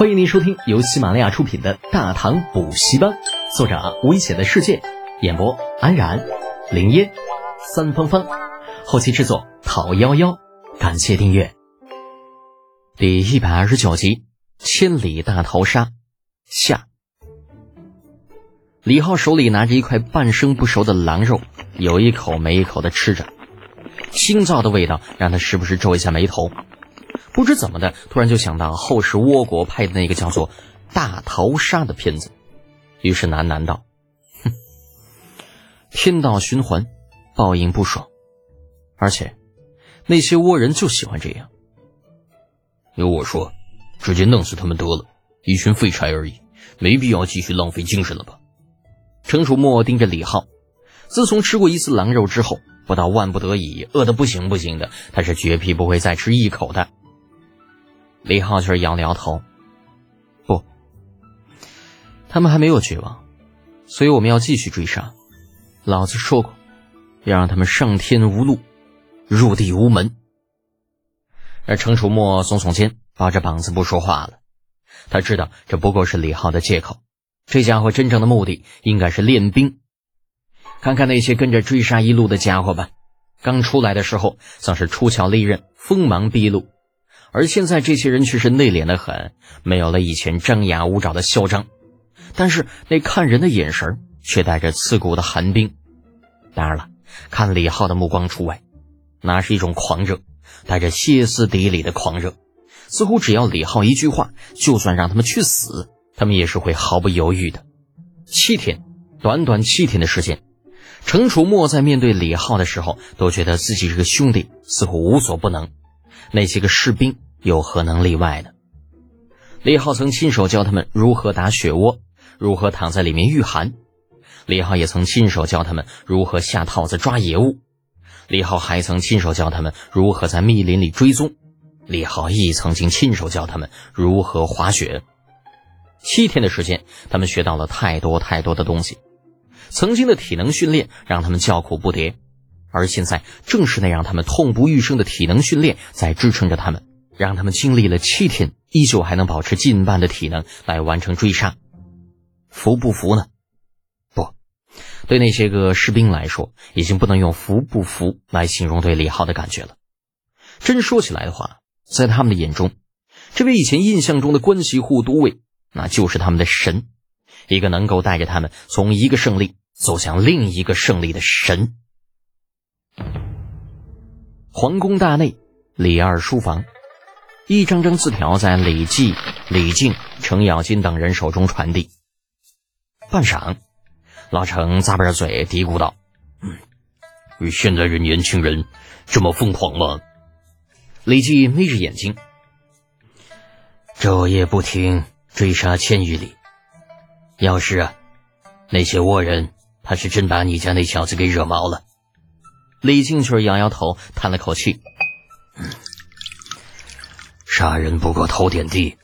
欢迎您收听由喜马拉雅出品的《大唐补习班》，作者危险的世界，演播安然、林烟、三芳芳，后期制作讨幺幺，感谢订阅。第一百二十九集《千里大逃杀》下，李浩手里拿着一块半生不熟的狼肉，有一口没一口的吃着，腥臊的味道让他时不时皱一下眉头。不知怎么的，突然就想到后世倭国拍的那个叫做《大逃杀》的片子，于是喃喃道：“哼，天道循环，报应不爽，而且那些倭人就喜欢这样。由我说，直接弄死他们得了，一群废柴而已，没必要继续浪费精神了吧？”程楚墨盯着李浩，自从吃过一次狼肉之后，不到万不得已，饿得不行不行的，他是绝皮不会再吃一口的。李浩却摇了摇头，不，他们还没有绝望，所以我们要继续追杀。老子说过，要让他们上天无路，入地无门。而程楚墨耸耸肩，抱着膀子不说话了。他知道这不过是李浩的借口，这家伙真正的目的应该是练兵。看看那些跟着追杀一路的家伙吧，刚出来的时候像是出鞘利刃，锋芒毕露。而现在，这些人却是内敛的很，没有了以前张牙舞爪的嚣张，但是那看人的眼神却带着刺骨的寒冰。当然了，看李浩的目光除外，那是一种狂热，带着歇斯底里的狂热，似乎只要李浩一句话，就算让他们去死，他们也是会毫不犹豫的。七天，短短七天的时间，程楚墨在面对李浩的时候，都觉得自己这个兄弟似乎无所不能。那些个士兵有何能例外呢？李浩曾亲手教他们如何打雪窝，如何躺在里面御寒。李浩也曾亲手教他们如何下套子抓野物。李浩还曾亲手教他们如何在密林里追踪。李浩亦曾经亲手教他们如何滑雪。七天的时间，他们学到了太多太多的东西。曾经的体能训练让他们叫苦不迭。而现在，正是那让他们痛不欲生的体能训练在支撑着他们，让他们经历了七天，依旧还能保持近半的体能来完成追杀。服不服呢？不，对那些个士兵来说，已经不能用服不服来形容对李浩的感觉了。真说起来的话，在他们的眼中，这位以前印象中的关系户都尉，那就是他们的神，一个能够带着他们从一个胜利走向另一个胜利的神。皇宫大内，李二书房，一张张字条在李绩、李靖、程咬金等人手中传递。半晌，老程咂巴着嘴嘀咕道：“嗯，现在的年轻人这么疯狂吗？”李绩眯着眼睛，昼夜不停追杀千余里。要是啊，那些倭人怕是真把你家那小子给惹毛了。李靖却摇摇头，叹了口气：“杀人不过头点地，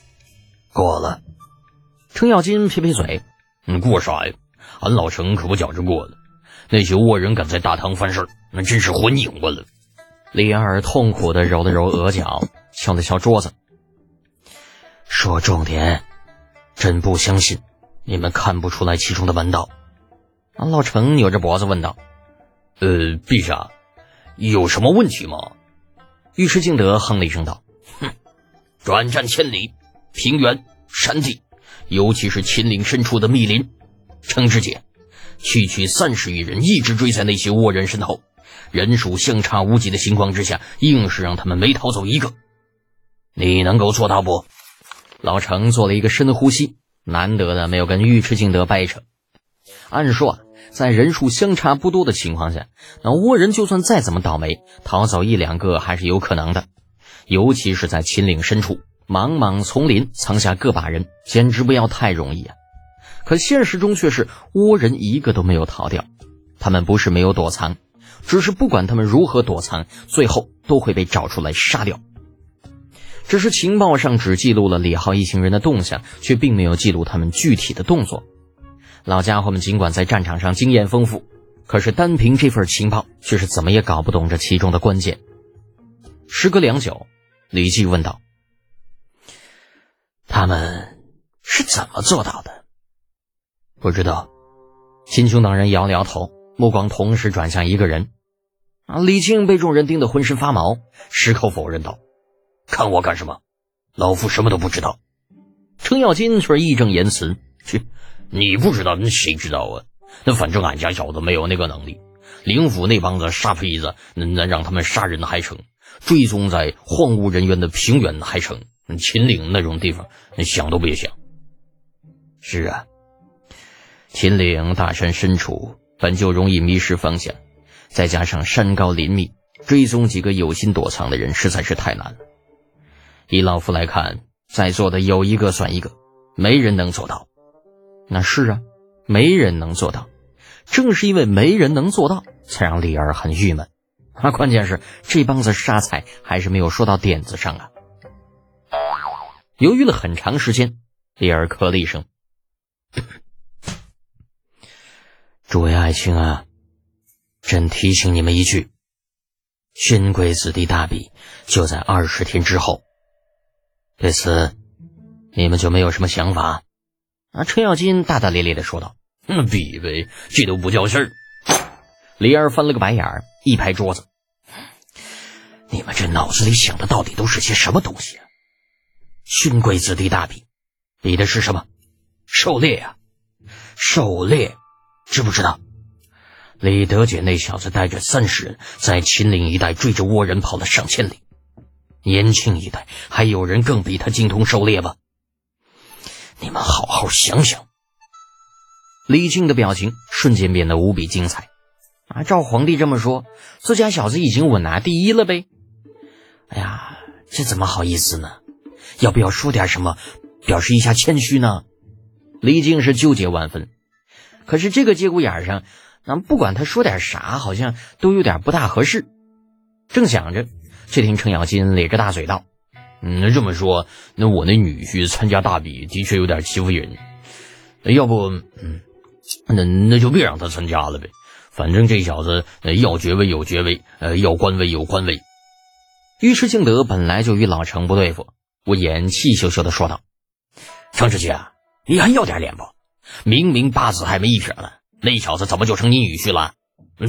过了。”程咬金撇撇嘴：“你过啥呀？俺老程可不觉着过了。那些倭人敢在大唐犯事那真是混拧巴了。”李二痛苦的揉了揉额角，敲了敲桌子：“说重点，真不相信你们看不出来其中的门道。”俺老程扭着脖子问道。呃，陛下，有什么问题吗？尉迟敬德哼了一声道：“哼，转战千里，平原、山地，尤其是秦岭深处的密林，程知节，区区三十余人一直追在那些倭人身后，人数相差无几的情况之下，硬是让他们没逃走一个。你能够做到不？”老程做了一个深呼吸，难得的没有跟尉迟敬德掰扯。按说啊。在人数相差不多的情况下，那倭人就算再怎么倒霉，逃走一两个还是有可能的。尤其是在秦岭深处，茫茫丛林藏下个把人，简直不要太容易啊！可现实中却是倭人一个都没有逃掉。他们不是没有躲藏，只是不管他们如何躲藏，最后都会被找出来杀掉。只是情报上只记录了李浩一行人的动向，却并没有记录他们具体的动作。老家伙们尽管在战场上经验丰富，可是单凭这份情报，却是怎么也搞不懂这其中的关键。时隔良久，李绩问道：“他们是怎么做到的？不知道。秦琼等人摇了摇头，目光同时转向一个人。啊！李靖被众人盯得浑身发毛，矢口否认道：“看我干什么？老夫什么都不知道。”程咬金却义正言辞：“去，你不知道，那谁知道啊？那反正俺家小子没有那个能力。灵府那帮子傻胚子，那那让他们杀人还成，追踪在荒无人烟的平原还成，秦岭那种地方，想都别想。是啊，秦岭大山深处，本就容易迷失方向。”再加上山高林密，追踪几个有心躲藏的人实在是太难了。以老夫来看，在座的有一个算一个，没人能做到。那是啊，没人能做到。正是因为没人能做到，才让李儿很郁闷。啊，关键是这帮子杀财还是没有说到点子上啊。犹豫了很长时间，李儿咳了一声：“诸位爱卿啊。”朕提醒你们一句：勋贵子弟大比就在二十天之后。对此，你们就没有什么想法？啊！程咬金大大咧咧的说道：“那比呗，这都不叫事儿。”李二翻了个白眼儿，一拍桌子：“你们这脑子里想的到底都是些什么东西啊？勋贵子弟大比，比的是什么？狩猎啊！狩猎，知不知道？”李德简那小子带着三十人，在秦岭一带追着倭人跑了上千里。延庆一带还有人更比他精通狩猎吗？你们好好想想。李靖的表情瞬间变得无比精彩。啊，照皇帝这么说，自家小子已经稳拿第一了呗？哎呀，这怎么好意思呢？要不要说点什么，表示一下谦虚呢？李靖是纠结万分。可是这个节骨眼上。那不管他说点啥，好像都有点不大合适。正想着，却听程咬金咧着大嘴道：“嗯，那这么说，那我那女婿参加大比的确有点欺负人。要不，嗯，那那就别让他参加了呗。反正这小子要爵位有爵位，呃，要官位有官位。”尉迟敬德本来就与老程不对付，我眼气咻咻的说道：“程知县，你还要点脸不？明明八字还没一撇呢。”那小子怎么就成你女婿了？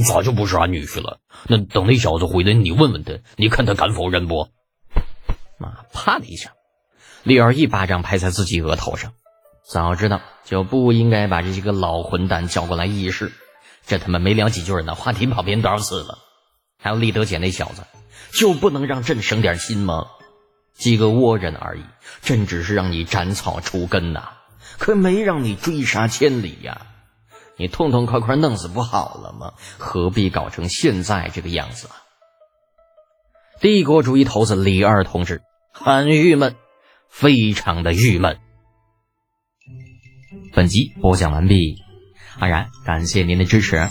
早就不是俺女婿了。那等那小子回来，你问问他，你看他敢否认不？妈，啪的一下，丽儿一巴掌拍在自己额头上。早知道就不应该把这些个老混蛋叫过来议事。这他妈没聊几句呢，话题跑偏多少次了？还有李德姐那小子，就不能让朕省点心吗？几个倭人而已，朕只是让你斩草除根呐，可没让你追杀千里呀。你痛痛快快弄死不好了吗？何必搞成现在这个样子啊？帝国主义头子李二同志很郁闷，非常的郁闷。本集播讲完毕，安然感谢您的支持。